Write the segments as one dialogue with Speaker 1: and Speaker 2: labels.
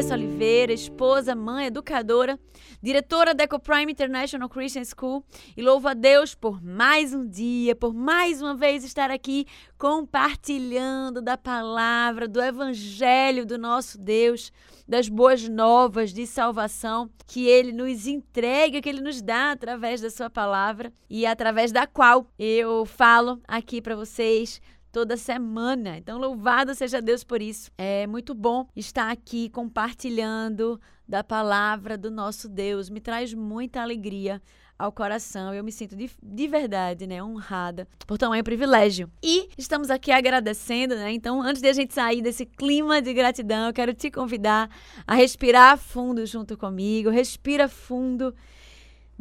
Speaker 1: Andressa Oliveira, esposa, mãe, educadora, diretora da EcoPrime International Christian School. E louvo a Deus por mais um dia, por mais uma vez estar aqui compartilhando da palavra, do evangelho do nosso Deus, das boas novas de salvação que ele nos entrega, que ele nos dá através da sua palavra e através da qual eu falo aqui para vocês toda semana. Então, louvado seja Deus por isso. É muito bom estar aqui compartilhando da palavra do nosso Deus. Me traz muita alegria ao coração. Eu me sinto de, de verdade, né, honrada por tamanho privilégio. E estamos aqui agradecendo, né? Então, antes de a gente sair desse clima de gratidão, eu quero te convidar a respirar fundo junto comigo. Respira fundo.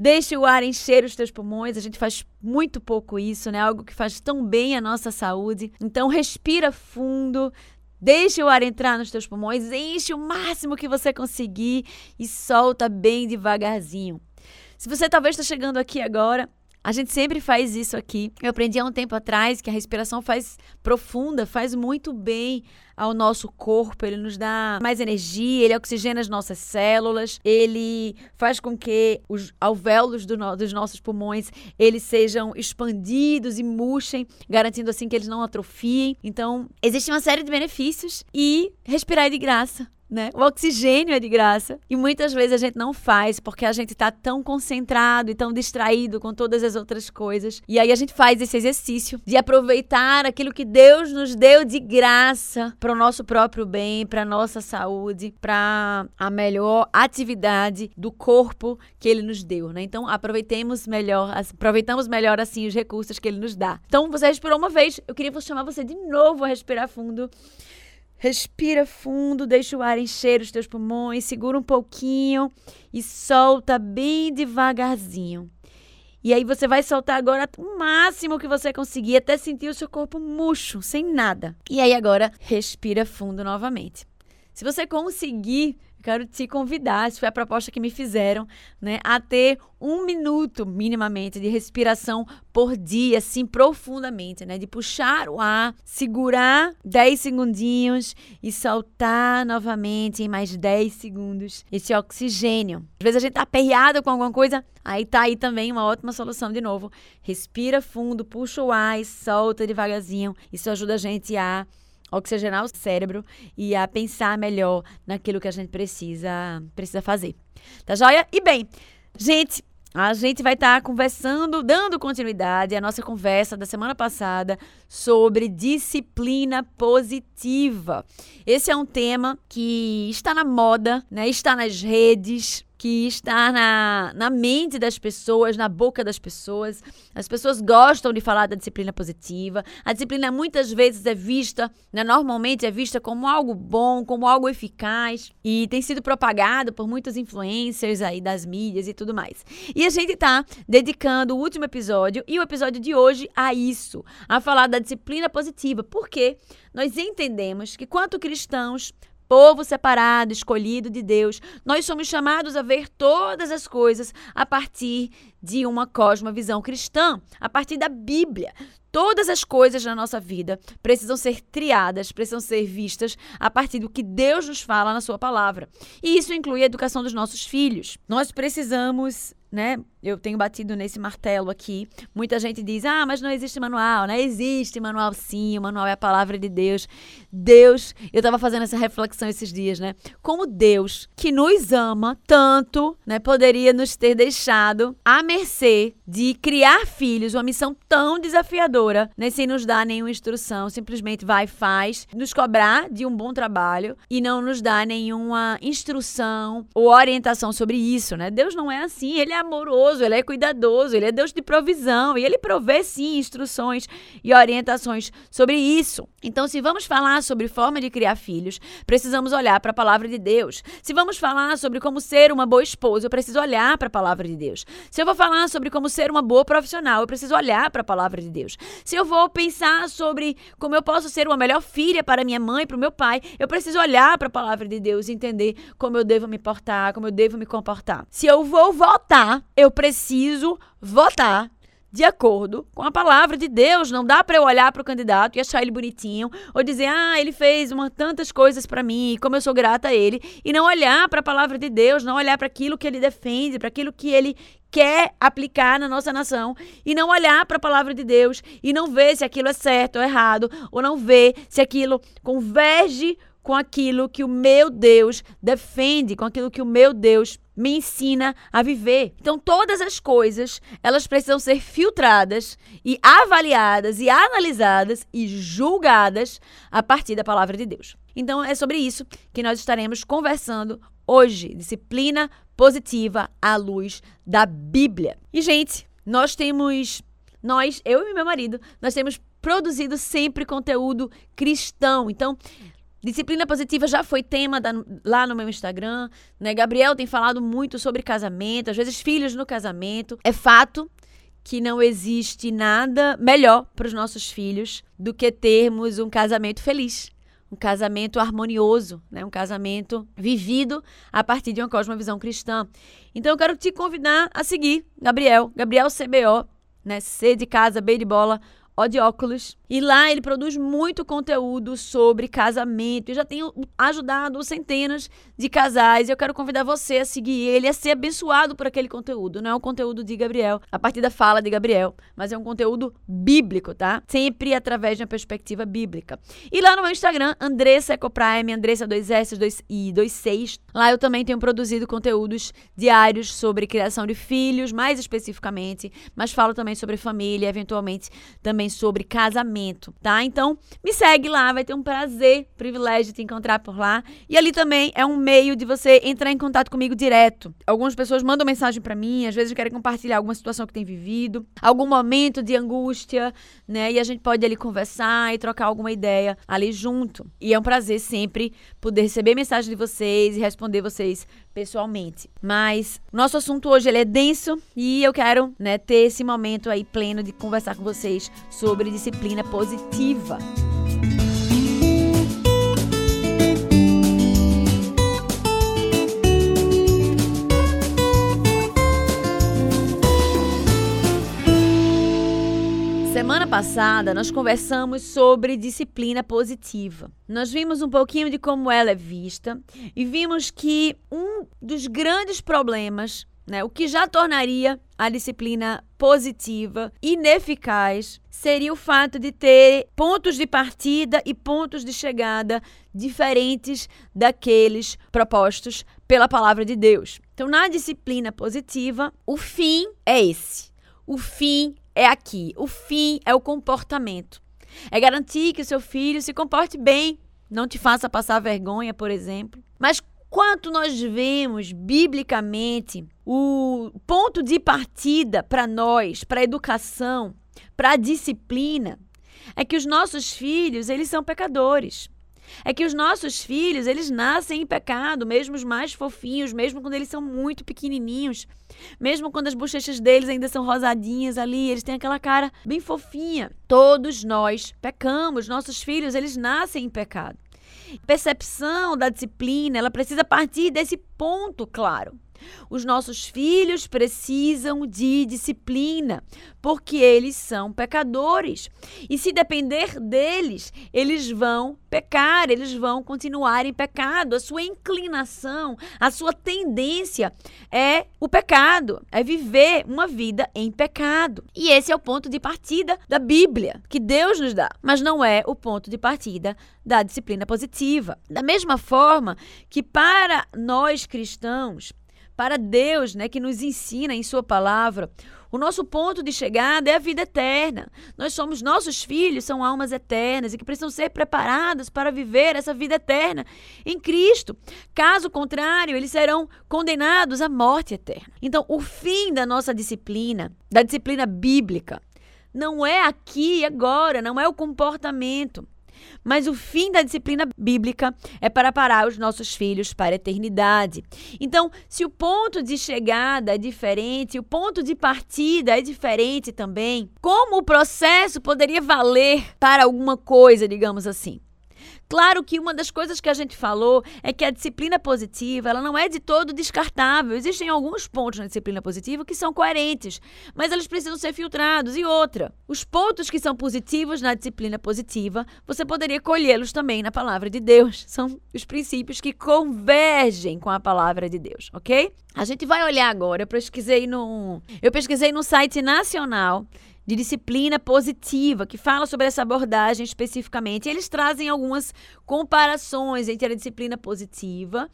Speaker 1: Deixe o ar encher os teus pulmões. A gente faz muito pouco isso, né? Algo que faz tão bem a nossa saúde. Então, respira fundo. Deixe o ar entrar nos teus pulmões, enche o máximo que você conseguir e solta bem devagarzinho. Se você talvez está chegando aqui agora, a gente sempre faz isso aqui. Eu aprendi há um tempo atrás que a respiração faz profunda, faz muito bem ao nosso corpo, ele nos dá mais energia, ele oxigena as nossas células, ele faz com que os alvéolos do no, dos nossos pulmões eles sejam expandidos e murchem, garantindo assim que eles não atrofiem. Então, existe uma série de benefícios e respirar é de graça né? O oxigênio é de graça. E muitas vezes a gente não faz porque a gente está tão concentrado e tão distraído com todas as outras coisas. E aí a gente faz esse exercício de aproveitar aquilo que Deus nos deu de graça para o nosso próprio bem, para nossa saúde, para a melhor atividade do corpo que ele nos deu, né? Então aproveitemos melhor, aproveitamos melhor assim os recursos que ele nos dá. Então você respirou uma vez, eu queria chamar você de novo a respirar fundo. Respira fundo, deixa o ar encher os teus pulmões, segura um pouquinho e solta bem devagarzinho. E aí você vai soltar agora o máximo que você conseguir até sentir o seu corpo murcho, sem nada. E aí agora respira fundo novamente. Se você conseguir quero te convidar, essa foi a proposta que me fizeram, né, a ter um minuto minimamente de respiração por dia, assim, profundamente, né, de puxar o ar, segurar 10 segundinhos e soltar novamente em mais 10 segundos esse oxigênio. Às vezes a gente tá aperreado com alguma coisa, aí tá aí também uma ótima solução de novo. Respira fundo, puxa o ar e solta devagarzinho. Isso ajuda a gente a oxigenar o cérebro e a pensar melhor naquilo que a gente precisa, precisa fazer. Tá joia? E bem, gente, a gente vai estar tá conversando, dando continuidade à nossa conversa da semana passada sobre disciplina positiva. Esse é um tema que está na moda, né? Está nas redes, que está na, na mente das pessoas, na boca das pessoas. As pessoas gostam de falar da disciplina positiva. A disciplina muitas vezes é vista, né, normalmente é vista como algo bom, como algo eficaz e tem sido propagado por muitos influencers aí das mídias e tudo mais. E a gente está dedicando o último episódio e o episódio de hoje a isso, a falar da disciplina positiva, porque nós entendemos que quanto cristãos povo separado, escolhido de Deus, nós somos chamados a ver todas as coisas a partir de uma cosmovisão cristã, a partir da Bíblia. Todas as coisas na nossa vida precisam ser triadas, precisam ser vistas a partir do que Deus nos fala na Sua palavra. E isso inclui a educação dos nossos filhos. Nós precisamos né? Eu tenho batido nesse martelo aqui. Muita gente diz: "Ah, mas não existe manual". Não existe manual sim, o manual é a palavra de Deus. Deus, eu estava fazendo essa reflexão esses dias, né? Como Deus, que nos ama tanto, né, poderia nos ter deixado à mercê de criar filhos, uma missão tão desafiadora, né, sem nos dar nenhuma instrução, simplesmente vai faz, nos cobrar de um bom trabalho e não nos dar nenhuma instrução ou orientação sobre isso, né? Deus não é assim, ele é amoroso, ele é cuidadoso, ele é Deus de provisão e ele provê sim instruções e orientações sobre isso. Então, se vamos falar sobre forma de criar filhos, precisamos olhar para a palavra de Deus. Se vamos falar sobre como ser uma boa esposa, eu preciso olhar para a palavra de Deus. Se eu vou falar sobre como ser uma boa profissional, eu preciso olhar para a palavra de Deus. Se eu vou pensar sobre como eu posso ser uma melhor filha para minha mãe, para o meu pai, eu preciso olhar para a palavra de Deus e entender como eu devo me portar, como eu devo me comportar. Se eu vou votar, eu preciso votar de acordo com a palavra de Deus. Não dá para eu olhar para o candidato e achar ele bonitinho ou dizer: "Ah, ele fez uma, tantas coisas para mim, como eu sou grata a ele", e não olhar para a palavra de Deus, não olhar para aquilo que ele defende, para aquilo que ele quer aplicar na nossa nação e não olhar para a palavra de Deus e não ver se aquilo é certo ou errado, ou não ver se aquilo converge com aquilo que o meu Deus defende, com aquilo que o meu Deus me ensina a viver. Então todas as coisas, elas precisam ser filtradas e avaliadas e analisadas e julgadas a partir da palavra de Deus. Então é sobre isso que nós estaremos conversando hoje, disciplina positiva à luz da Bíblia. E gente, nós temos nós, eu e meu marido, nós temos produzido sempre conteúdo cristão. Então, Disciplina positiva já foi tema da, lá no meu Instagram, né? Gabriel tem falado muito sobre casamento, às vezes filhos no casamento. É fato que não existe nada melhor para os nossos filhos do que termos um casamento feliz, um casamento harmonioso, né? um casamento vivido a partir de uma cosmovisão cristã. Então eu quero te convidar a seguir Gabriel, Gabriel CBO, né? C de casa, B de bola, O de óculos. E lá ele produz muito conteúdo sobre casamento. Eu já tenho ajudado centenas de casais. Eu quero convidar você a seguir ele, a ser abençoado por aquele conteúdo. Não é um conteúdo de Gabriel, a partir da fala de Gabriel, mas é um conteúdo bíblico, tá? Sempre através de uma perspectiva bíblica. E lá no meu Instagram, Andressa Ecoprime, Andressa 2S 2 e 26. Lá eu também tenho produzido conteúdos diários sobre criação de filhos, mais especificamente, mas falo também sobre família, eventualmente também sobre casamento tá? Então, me segue lá, vai ter um prazer, privilégio te encontrar por lá. E ali também é um meio de você entrar em contato comigo direto. Algumas pessoas mandam mensagem para mim, às vezes querem compartilhar alguma situação que tem vivido, algum momento de angústia, né? E a gente pode ali conversar e trocar alguma ideia ali junto. E é um prazer sempre poder receber mensagem de vocês e responder vocês pessoalmente. Mas nosso assunto hoje ele é denso e eu quero, né, ter esse momento aí pleno de conversar com vocês sobre disciplina positiva. Semana passada nós conversamos sobre disciplina positiva. Nós vimos um pouquinho de como ela é vista e vimos que um dos grandes problemas, né, o que já tornaria a disciplina positiva ineficaz, seria o fato de ter pontos de partida e pontos de chegada diferentes daqueles propostos pela palavra de Deus. Então, na disciplina positiva, o fim é esse. O fim é aqui. O fim é o comportamento. É garantir que o seu filho se comporte bem, não te faça passar vergonha, por exemplo. Mas quanto nós vemos biblicamente o ponto de partida para nós, para a educação, para a disciplina, é que os nossos filhos, eles são pecadores. É que os nossos filhos, eles nascem em pecado, mesmo os mais fofinhos, mesmo quando eles são muito pequenininhos, mesmo quando as bochechas deles ainda são rosadinhas ali, eles têm aquela cara bem fofinha. Todos nós pecamos, nossos filhos, eles nascem em pecado. Percepção da disciplina, ela precisa partir desse ponto claro. Os nossos filhos precisam de disciplina, porque eles são pecadores. E se depender deles, eles vão pecar, eles vão continuar em pecado. A sua inclinação, a sua tendência é o pecado, é viver uma vida em pecado. E esse é o ponto de partida da Bíblia, que Deus nos dá, mas não é o ponto de partida da disciplina positiva. Da mesma forma que para nós cristãos, para Deus, né, que nos ensina em Sua palavra. O nosso ponto de chegada é a vida eterna. Nós somos, nossos filhos são almas eternas e que precisam ser preparadas para viver essa vida eterna em Cristo. Caso contrário, eles serão condenados à morte eterna. Então, o fim da nossa disciplina, da disciplina bíblica, não é aqui e agora, não é o comportamento. Mas o fim da disciplina bíblica é para parar os nossos filhos para a eternidade. Então, se o ponto de chegada é diferente, o ponto de partida é diferente também, como o processo poderia valer para alguma coisa, digamos assim? Claro que uma das coisas que a gente falou é que a disciplina positiva, ela não é de todo descartável. Existem alguns pontos na disciplina positiva que são coerentes, mas eles precisam ser filtrados. E outra, os pontos que são positivos na disciplina positiva, você poderia colhê-los também na palavra de Deus. São os princípios que convergem com a palavra de Deus, ok? A gente vai olhar agora, eu pesquisei no, eu pesquisei no site nacional de disciplina positiva, que fala sobre essa abordagem especificamente. Eles trazem algumas comparações entre a disciplina positiva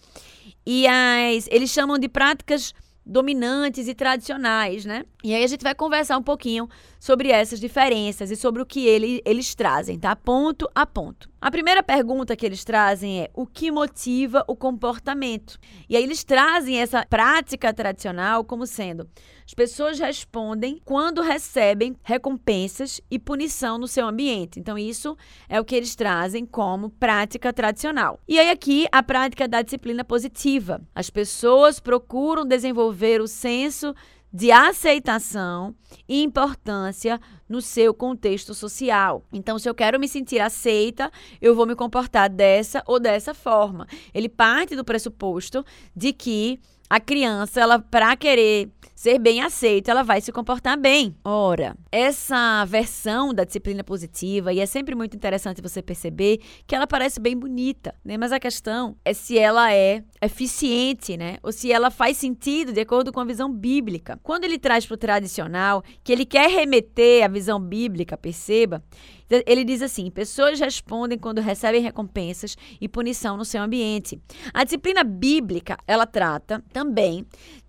Speaker 1: e as. Eles chamam de práticas dominantes e tradicionais, né? E aí a gente vai conversar um pouquinho sobre essas diferenças e sobre o que ele, eles trazem, tá? Ponto a ponto. A primeira pergunta que eles trazem é o que motiva o comportamento? E aí eles trazem essa prática tradicional como sendo as pessoas respondem quando recebem recompensas e punição no seu ambiente. Então, isso é o que eles trazem como prática tradicional. E aí, aqui, a prática da disciplina positiva. As pessoas procuram desenvolver o senso de aceitação e importância no seu contexto social. Então, se eu quero me sentir aceita, eu vou me comportar dessa ou dessa forma. Ele parte do pressuposto de que a criança, ela para querer ser bem aceita, ela vai se comportar bem. Ora, essa versão da disciplina positiva, e é sempre muito interessante você perceber que ela parece bem bonita, né? Mas a questão é se ela é eficiente, né? Ou se ela faz sentido de acordo com a visão bíblica. Quando ele traz para o tradicional, que ele quer remeter à visão bíblica, perceba, ele diz assim: pessoas respondem quando recebem recompensas e punição no seu ambiente. A disciplina bíblica, ela trata também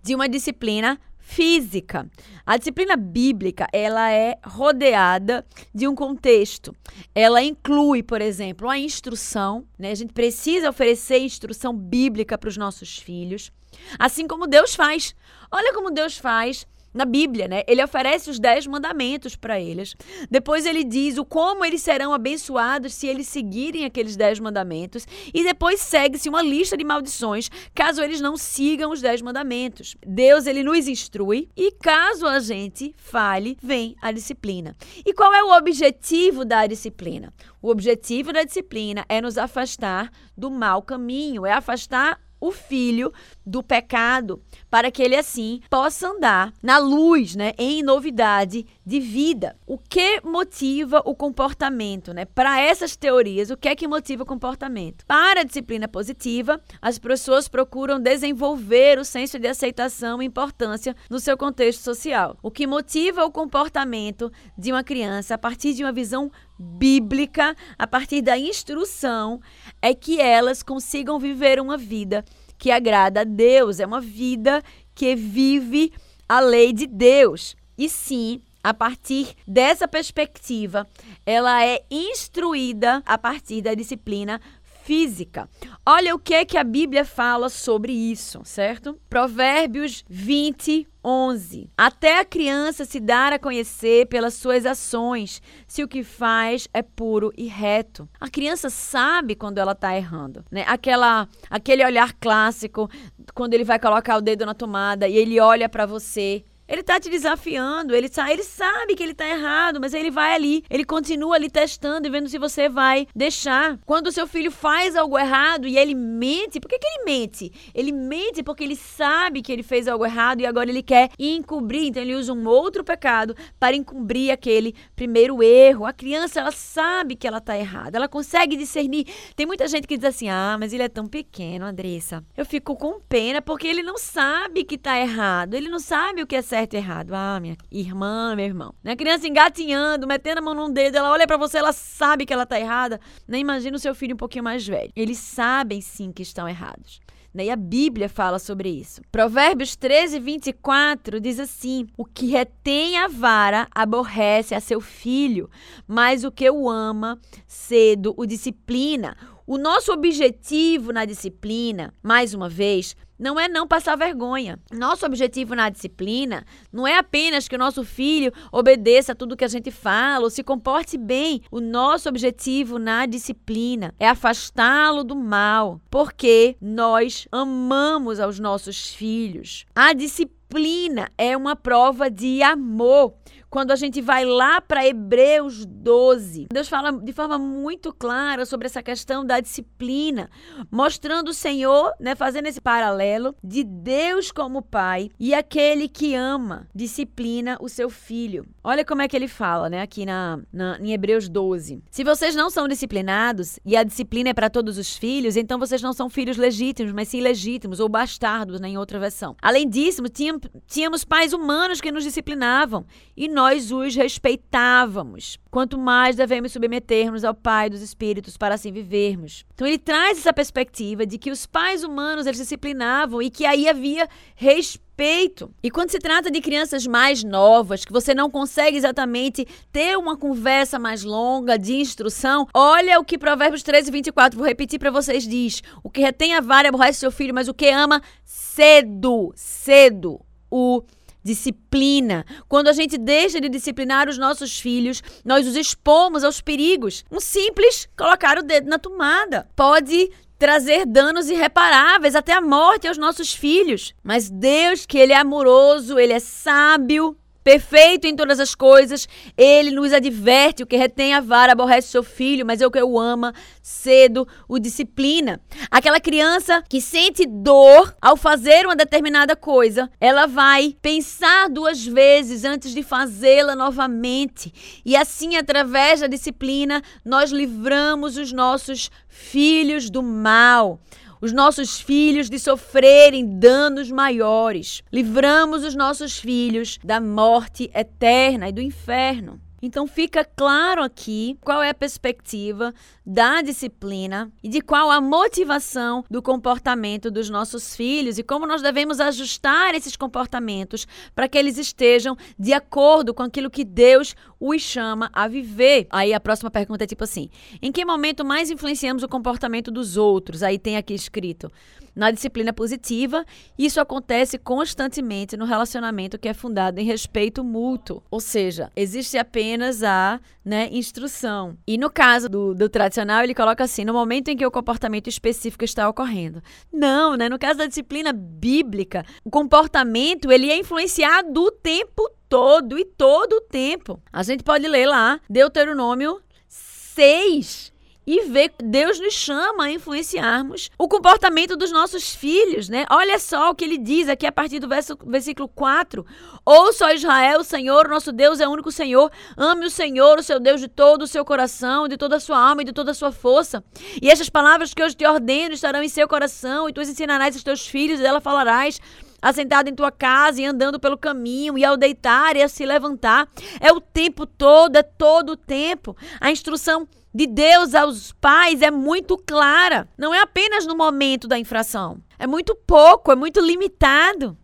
Speaker 1: de uma disciplina física. A disciplina bíblica, ela é rodeada de um contexto. Ela inclui, por exemplo, a instrução, né? A gente precisa oferecer instrução bíblica para os nossos filhos, assim como Deus faz. Olha como Deus faz na Bíblia, né? Ele oferece os dez mandamentos para eles. Depois ele diz o como eles serão abençoados se eles seguirem aqueles dez mandamentos. E depois segue-se uma lista de maldições caso eles não sigam os dez mandamentos. Deus ele nos instrui e caso a gente fale, vem a disciplina. E qual é o objetivo da disciplina? O objetivo da disciplina é nos afastar do mau caminho, é afastar o filho do pecado, para que ele assim possa andar na luz, né, em novidade de vida. O que motiva o comportamento, né? Para essas teorias, o que é que motiva o comportamento? Para a disciplina positiva, as pessoas procuram desenvolver o senso de aceitação e importância no seu contexto social. O que motiva o comportamento de uma criança a partir de uma visão bíblica, a partir da instrução, é que elas consigam viver uma vida que agrada a Deus, é uma vida que vive a lei de Deus. E sim, a partir dessa perspectiva, ela é instruída a partir da disciplina física. Olha o que é que a Bíblia fala sobre isso, certo? Provérbios 20, 11. Até a criança se dar a conhecer pelas suas ações, se o que faz é puro e reto. A criança sabe quando ela está errando, né? Aquela, aquele olhar clássico, quando ele vai colocar o dedo na tomada e ele olha para você ele tá te desafiando, ele, ele sabe que ele tá errado, mas ele vai ali, ele continua ali testando e vendo se você vai deixar. Quando o seu filho faz algo errado e ele mente, por que, que ele mente? Ele mente porque ele sabe que ele fez algo errado e agora ele quer encobrir, então ele usa um outro pecado para encobrir aquele primeiro erro. A criança, ela sabe que ela tá errada, ela consegue discernir. Tem muita gente que diz assim: ah, mas ele é tão pequeno, Andressa. Eu fico com pena porque ele não sabe que tá errado, ele não sabe o que é certo certo e errado. Ah, minha irmã, meu irmão. A criança engatinhando, metendo a mão num dedo, ela olha para você, ela sabe que ela tá errada. Nem imagina o seu filho um pouquinho mais velho. Eles sabem sim que estão errados. Né? E a Bíblia fala sobre isso. Provérbios 13, 24 diz assim: O que retém a vara aborrece a seu filho, mas o que o ama cedo o disciplina. O nosso objetivo na disciplina, mais uma vez, não é não passar vergonha. Nosso objetivo na disciplina não é apenas que o nosso filho obedeça a tudo que a gente fala ou se comporte bem. O nosso objetivo na disciplina é afastá-lo do mal, porque nós amamos aos nossos filhos. A disciplina é uma prova de amor quando a gente vai lá para Hebreus 12, Deus fala de forma muito clara sobre essa questão da disciplina, mostrando o Senhor, né, fazendo esse paralelo de Deus como Pai e aquele que ama, disciplina o seu filho. Olha como é que ele fala, né, aqui na, na em Hebreus 12. Se vocês não são disciplinados e a disciplina é para todos os filhos, então vocês não são filhos legítimos, mas sim legítimos ou bastardos, né, em outra versão. Além disso, tínhamos, tínhamos pais humanos que nos disciplinavam e nós os respeitávamos. Quanto mais devemos submeter-nos ao Pai dos Espíritos para assim vivermos. Então ele traz essa perspectiva de que os pais humanos eles disciplinavam e que aí havia respeito. E quando se trata de crianças mais novas, que você não consegue exatamente ter uma conversa mais longa de instrução, olha o que Provérbios 13, 24, vou repetir para vocês, diz: O que retém a vara aborrece seu filho, mas o que ama, cedo, cedo o disciplina. Quando a gente deixa de disciplinar os nossos filhos, nós os expomos aos perigos. Um simples colocar o dedo na tomada pode trazer danos irreparáveis até a morte aos nossos filhos. Mas Deus, que ele é amoroso, ele é sábio, perfeito em todas as coisas, ele nos adverte: o que retém a vara aborrece seu filho, mas é o que o ama, cedo o disciplina. Aquela criança que sente dor ao fazer uma determinada coisa, ela vai pensar duas vezes antes de fazê-la novamente. E assim, através da disciplina, nós livramos os nossos filhos do mal os nossos filhos de sofrerem danos maiores. Livramos os nossos filhos da morte eterna e do inferno. Então fica claro aqui qual é a perspectiva da disciplina e de qual a motivação do comportamento dos nossos filhos e como nós devemos ajustar esses comportamentos para que eles estejam de acordo com aquilo que Deus os chama a viver. Aí a próxima pergunta é tipo assim: em que momento mais influenciamos o comportamento dos outros? Aí tem aqui escrito na disciplina positiva, isso acontece constantemente no relacionamento que é fundado em respeito mútuo. Ou seja, existe apenas a né, instrução. E no caso do, do tradicional, ele coloca assim: no momento em que o comportamento específico está ocorrendo. Não, né? No caso da disciplina bíblica, o comportamento ele é influenciado o tempo todo e todo o tempo. A gente pode ler lá Deuteronômio 6 e ver Deus nos chama a influenciarmos o comportamento dos nossos filhos, né? Olha só o que ele diz aqui a partir do verso, versículo 4. Ouça, Israel, o Senhor, nosso Deus é o único Senhor. Ame o Senhor, o seu Deus, de todo o seu coração, de toda a sua alma e de toda a sua força. E estas palavras que hoje te ordeno estarão em seu coração, e tu as ensinarás aos teus filhos, e dela falarás assentado em tua casa e andando pelo caminho, e ao deitar e a se levantar. É o tempo todo, é todo o tempo. A instrução de Deus aos pais é muito clara. Não é apenas no momento da infração. É muito pouco, é muito limitado.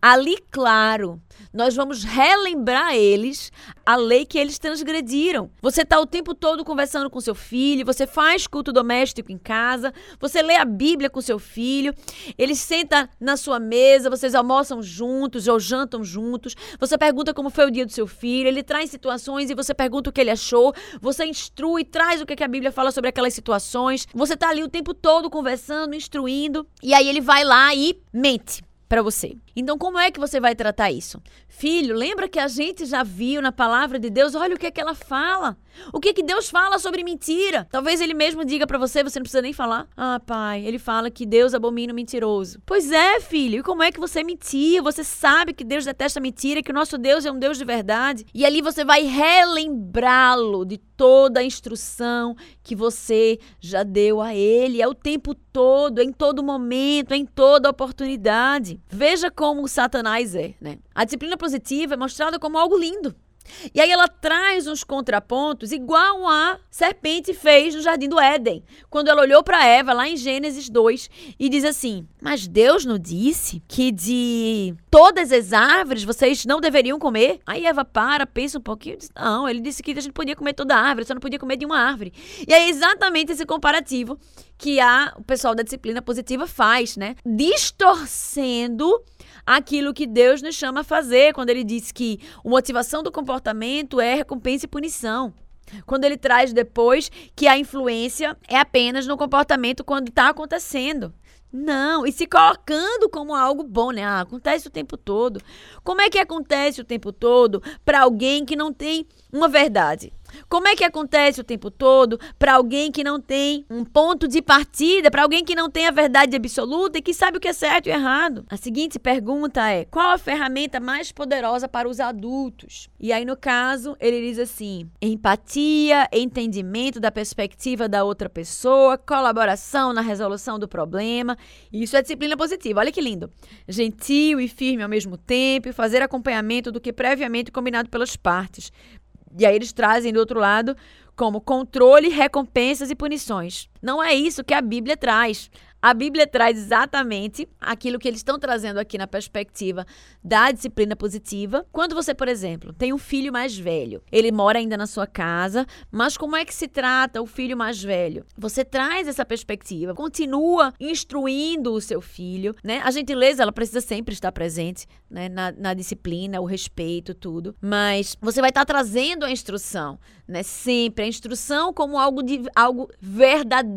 Speaker 1: Ali, claro, nós vamos relembrar eles a lei que eles transgrediram. Você está o tempo todo conversando com seu filho, você faz culto doméstico em casa, você lê a Bíblia com seu filho, ele senta na sua mesa, vocês almoçam juntos ou jantam juntos, você pergunta como foi o dia do seu filho, ele traz situações e você pergunta o que ele achou, você instrui, traz o que a Bíblia fala sobre aquelas situações, você está ali o tempo todo conversando, instruindo, e aí ele vai lá e mente para você. Então, como é que você vai tratar isso? Filho, lembra que a gente já viu na palavra de Deus? Olha o que é que ela fala. O que é que Deus fala sobre mentira? Talvez ele mesmo diga para você, você não precisa nem falar. Ah, pai, ele fala que Deus abomina o mentiroso. Pois é, filho. E como é que você mentia? Você sabe que Deus detesta mentira, que o nosso Deus é um Deus de verdade. E ali você vai relembrá-lo de toda a instrução que você já deu a ele. É o tempo todo, em todo momento, em toda oportunidade. Veja como Satanás é, né? A disciplina positiva é mostrada como algo lindo. E aí ela traz uns contrapontos igual a serpente fez no jardim do Éden, quando ela olhou para Eva lá em Gênesis 2 e diz assim: "Mas Deus não disse que de todas as árvores vocês não deveriam comer?" Aí Eva para, pensa um pouquinho diz: "Não, ele disse que a gente podia comer toda a árvore, só não podia comer de uma árvore." E é exatamente esse comparativo que a, o pessoal da disciplina positiva faz, né? Distorcendo aquilo que Deus nos chama a fazer, quando ele diz que a motivação do comportamento é recompensa e punição. Quando ele traz depois que a influência é apenas no comportamento quando está acontecendo. Não, e se colocando como algo bom, né? Ah, acontece o tempo todo. Como é que acontece o tempo todo para alguém que não tem uma verdade? Como é que acontece o tempo todo para alguém que não tem um ponto de partida, para alguém que não tem a verdade absoluta e que sabe o que é certo e errado? A seguinte pergunta é: qual a ferramenta mais poderosa para os adultos? E aí, no caso, ele diz assim: empatia, entendimento da perspectiva da outra pessoa, colaboração na resolução do problema. Isso é disciplina positiva. Olha que lindo. Gentil e firme ao mesmo tempo, fazer acompanhamento do que previamente combinado pelas partes e aí eles trazem do outro lado como controle, recompensas e punições. Não é isso que a Bíblia traz. A Bíblia traz exatamente aquilo que eles estão trazendo aqui na perspectiva da disciplina positiva. Quando você, por exemplo, tem um filho mais velho, ele mora ainda na sua casa, mas como é que se trata o filho mais velho? Você traz essa perspectiva, continua instruindo o seu filho, né? A gentileza, ela precisa sempre estar presente, né? Na, na disciplina, o respeito, tudo. Mas você vai estar trazendo a instrução, né? Sempre a instrução como algo de algo verdadeiro,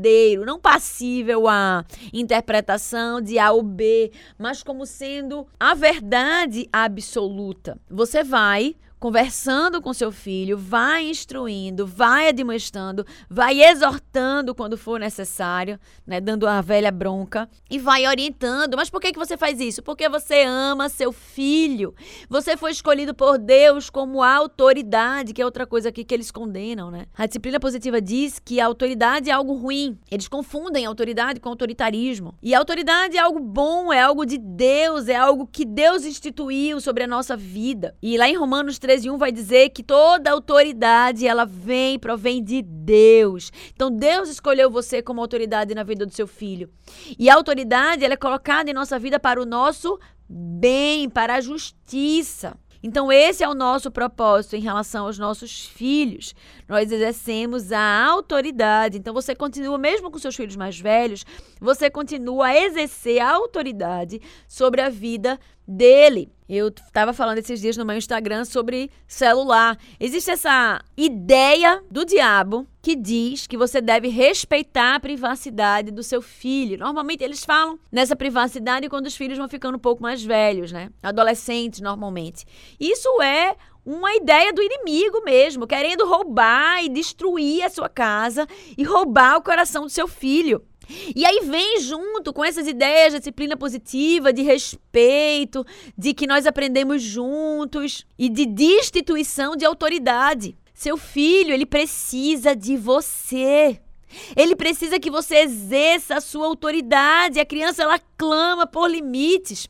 Speaker 1: não passível a interpretação de A ou B, mas como sendo a verdade absoluta. Você vai conversando com seu filho, vai instruindo, vai admoestando, vai exortando quando for necessário, né, dando a velha bronca e vai orientando. Mas por que que você faz isso? Porque você ama seu filho. Você foi escolhido por Deus como autoridade, que é outra coisa aqui que eles condenam, né? A disciplina positiva diz que a autoridade é algo ruim. Eles confundem autoridade com autoritarismo. E a autoridade é algo bom, é algo de Deus, é algo que Deus instituiu sobre a nossa vida. E lá em Romanos 13, 1 vai dizer que toda autoridade ela vem, provém de Deus. Então Deus escolheu você como autoridade na vida do seu filho. E a autoridade ela é colocada em nossa vida para o nosso bem, para a justiça. Então, esse é o nosso propósito em relação aos nossos filhos. Nós exercemos a autoridade. Então, você continua, mesmo com seus filhos mais velhos, você continua a exercer a autoridade sobre a vida dele. Eu estava falando esses dias no meu Instagram sobre celular. Existe essa ideia do diabo que diz que você deve respeitar a privacidade do seu filho. Normalmente eles falam nessa privacidade quando os filhos vão ficando um pouco mais velhos, né? Adolescentes, normalmente. Isso é uma ideia do inimigo mesmo, querendo roubar e destruir a sua casa e roubar o coração do seu filho. E aí vem junto com essas ideias de disciplina positiva, de respeito, de que nós aprendemos juntos e de destituição de autoridade. Seu filho, ele precisa de você. Ele precisa que você exerça a sua autoridade. A criança ela clama por limites.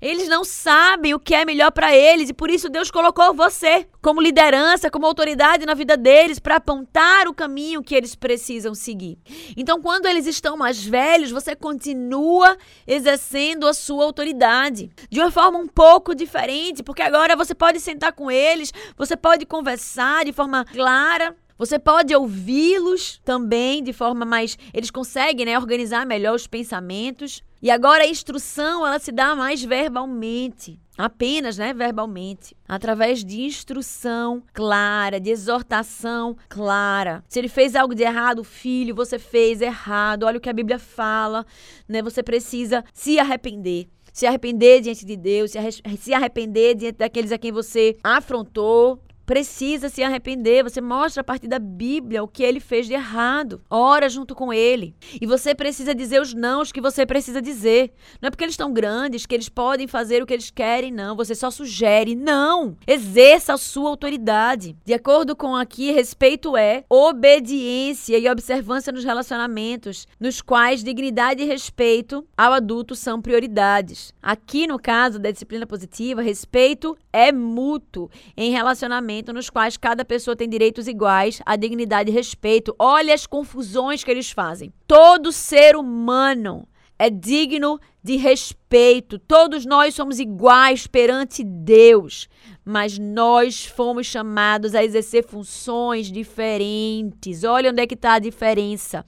Speaker 1: Eles não sabem o que é melhor para eles e por isso Deus colocou você como liderança, como autoridade na vida deles para apontar o caminho que eles precisam seguir. Então, quando eles estão mais velhos, você continua exercendo a sua autoridade de uma forma um pouco diferente, porque agora você pode sentar com eles, você pode conversar de forma clara, você pode ouvi-los também de forma mais. Eles conseguem né, organizar melhor os pensamentos. E agora a instrução ela se dá mais verbalmente, apenas, né, verbalmente, através de instrução clara, de exortação clara. Se ele fez algo de errado, filho, você fez errado. Olha o que a Bíblia fala, né? Você precisa se arrepender se arrepender diante de Deus, se arrepender diante daqueles a quem você afrontou, precisa se arrepender. Você mostra a partir da Bíblia o que ele fez de errado. Ora junto com ele. E você precisa dizer os nãos que você precisa dizer. Não é porque eles estão grandes que eles podem fazer o que eles querem, não. Você só sugere. Não! Exerça a sua autoridade. De acordo com aqui, respeito é obediência e observância nos relacionamentos, nos quais dignidade e respeito ao adulto são prioridades. Aqui, no caso da disciplina positiva, respeito é mútuo em relacionamento nos quais cada pessoa tem direitos iguais, a dignidade e respeito. Olha as confusões que eles fazem. Todo ser humano é digno de respeito. Todos nós somos iguais perante Deus, mas nós fomos chamados a exercer funções diferentes. Olha onde é que está a diferença.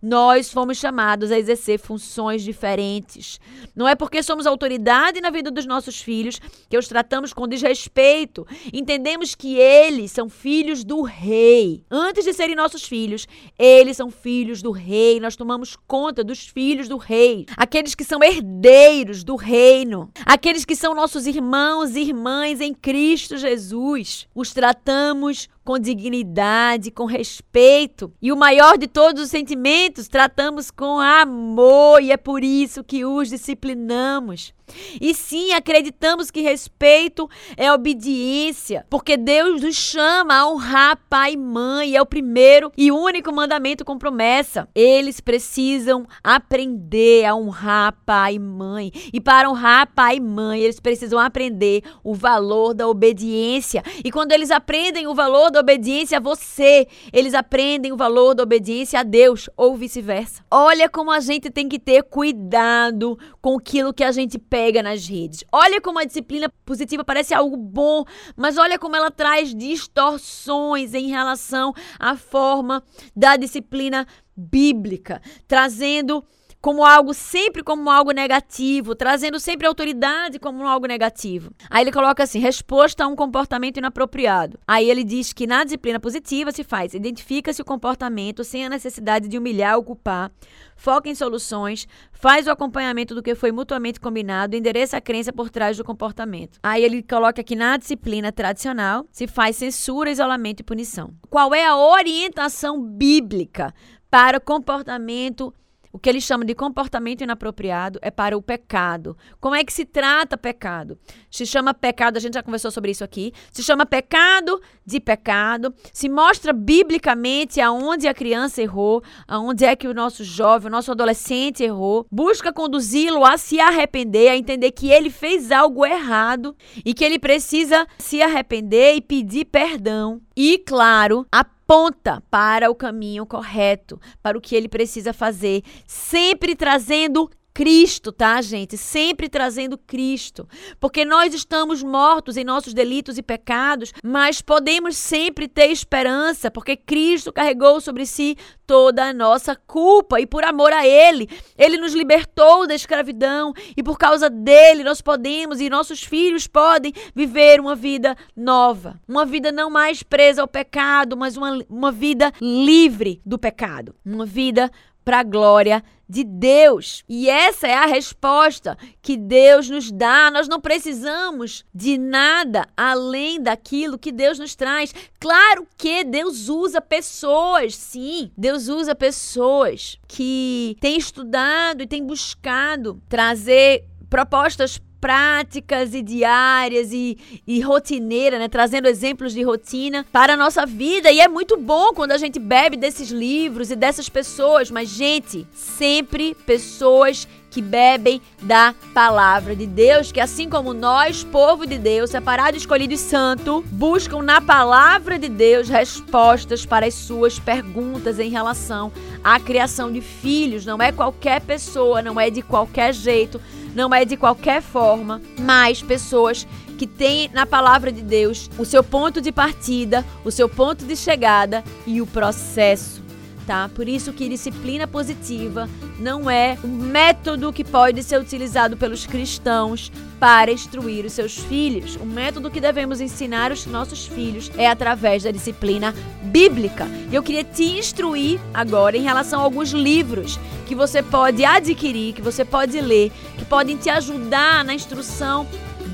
Speaker 1: Nós fomos chamados a exercer funções diferentes. Não é porque somos autoridade na vida dos nossos filhos que os tratamos com desrespeito. Entendemos que eles são filhos do rei. Antes de serem nossos filhos, eles são filhos do rei. Nós tomamos conta dos filhos do rei, aqueles que são herdeiros do reino, aqueles que são nossos irmãos e irmãs em Cristo Jesus. Os tratamos com dignidade, com respeito. E o maior de todos os sentimentos, tratamos com amor, e é por isso que os disciplinamos. E sim, acreditamos que respeito é obediência, porque Deus nos chama a honrar pai e mãe, é o primeiro e único mandamento com promessa. Eles precisam aprender a honrar pai e mãe. E para honrar pai e mãe, eles precisam aprender o valor da obediência. E quando eles aprendem o valor da obediência a você, eles aprendem o valor da obediência a Deus, ou vice-versa. Olha como a gente tem que ter cuidado com aquilo que a gente pede pega nas redes. Olha como a disciplina positiva parece algo bom, mas olha como ela traz distorções em relação à forma da disciplina bíblica, trazendo como algo sempre como algo negativo, trazendo sempre autoridade como algo negativo. Aí ele coloca assim: resposta a um comportamento inapropriado. Aí ele diz que na disciplina positiva se faz, identifica-se o comportamento sem a necessidade de humilhar ou culpar, foca em soluções, faz o acompanhamento do que foi mutuamente combinado, endereça a crença por trás do comportamento. Aí ele coloca que na disciplina tradicional se faz censura, isolamento e punição. Qual é a orientação bíblica para o comportamento o que ele chama de comportamento inapropriado é para o pecado. Como é que se trata pecado? Se chama pecado, a gente já conversou sobre isso aqui. Se chama pecado de pecado. Se mostra biblicamente aonde a criança errou, aonde é que o nosso jovem, o nosso adolescente errou. Busca conduzi-lo a se arrepender, a entender que ele fez algo errado e que ele precisa se arrepender e pedir perdão. E, claro, aponta para o caminho correto, para o que ele precisa fazer, sempre trazendo Cristo, tá, gente? Sempre trazendo Cristo. Porque nós estamos mortos em nossos delitos e pecados, mas podemos sempre ter esperança, porque Cristo carregou sobre si toda a nossa culpa e por amor a Ele, Ele nos libertou da escravidão e por causa dele nós podemos e nossos filhos podem viver uma vida nova. Uma vida não mais presa ao pecado, mas uma, uma vida livre do pecado. Uma vida para a glória de Deus. E essa é a resposta que Deus nos dá. Nós não precisamos de nada além daquilo que Deus nos traz. Claro que Deus usa pessoas, sim. Deus usa pessoas que têm estudado e têm buscado trazer propostas práticas e diárias e, e rotineira, né? Trazendo exemplos de rotina para a nossa vida. E é muito bom quando a gente bebe desses livros e dessas pessoas. Mas, gente, sempre pessoas que bebem da palavra de Deus, que assim como nós, povo de Deus, separado, escolhido e santo, buscam na palavra de Deus respostas para as suas perguntas em relação à criação de filhos. Não é qualquer pessoa, não é de qualquer jeito não é de qualquer forma, mas pessoas que têm na palavra de Deus o seu ponto de partida, o seu ponto de chegada e o processo. Tá? Por isso que disciplina positiva não é um método que pode ser utilizado pelos cristãos para instruir os seus filhos. O método que devemos ensinar os nossos filhos é através da disciplina bíblica. E eu queria te instruir agora em relação a alguns livros que você pode adquirir, que você pode ler, que podem te ajudar na instrução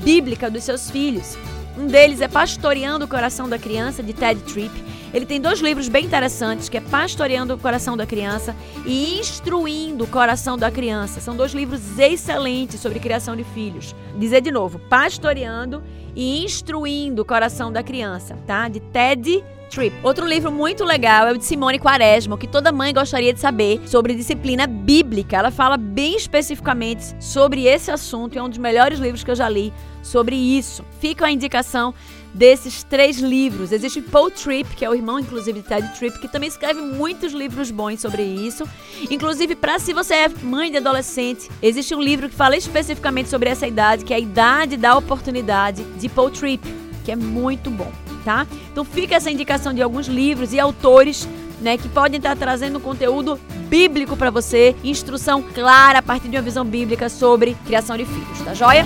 Speaker 1: bíblica dos seus filhos. Um deles é Pastoreando o Coração da Criança, de Ted Tripp. Ele tem dois livros bem interessantes, que é Pastoreando o Coração da Criança e Instruindo o Coração da Criança. São dois livros excelentes sobre criação de filhos. Dizer de novo, Pastoreando e Instruindo o Coração da Criança, tá? De Ted Trip. Outro livro muito legal é o de Simone Quaresma, que toda mãe gostaria de saber sobre disciplina bíblica. Ela fala bem especificamente sobre esse assunto e é um dos melhores livros que eu já li sobre isso. Fica a indicação desses três livros. Existe Paul Tripp, que é o irmão, inclusive, de Ted Tripp, que também escreve muitos livros bons sobre isso. Inclusive, para se você é mãe de adolescente, existe um livro que fala especificamente sobre essa idade, que é a idade da oportunidade, de Paul Tripp, que é muito bom, tá? Então fica essa indicação de alguns livros e autores né, que podem estar trazendo conteúdo bíblico para você, instrução clara a partir de uma visão bíblica sobre criação de filhos, tá joia?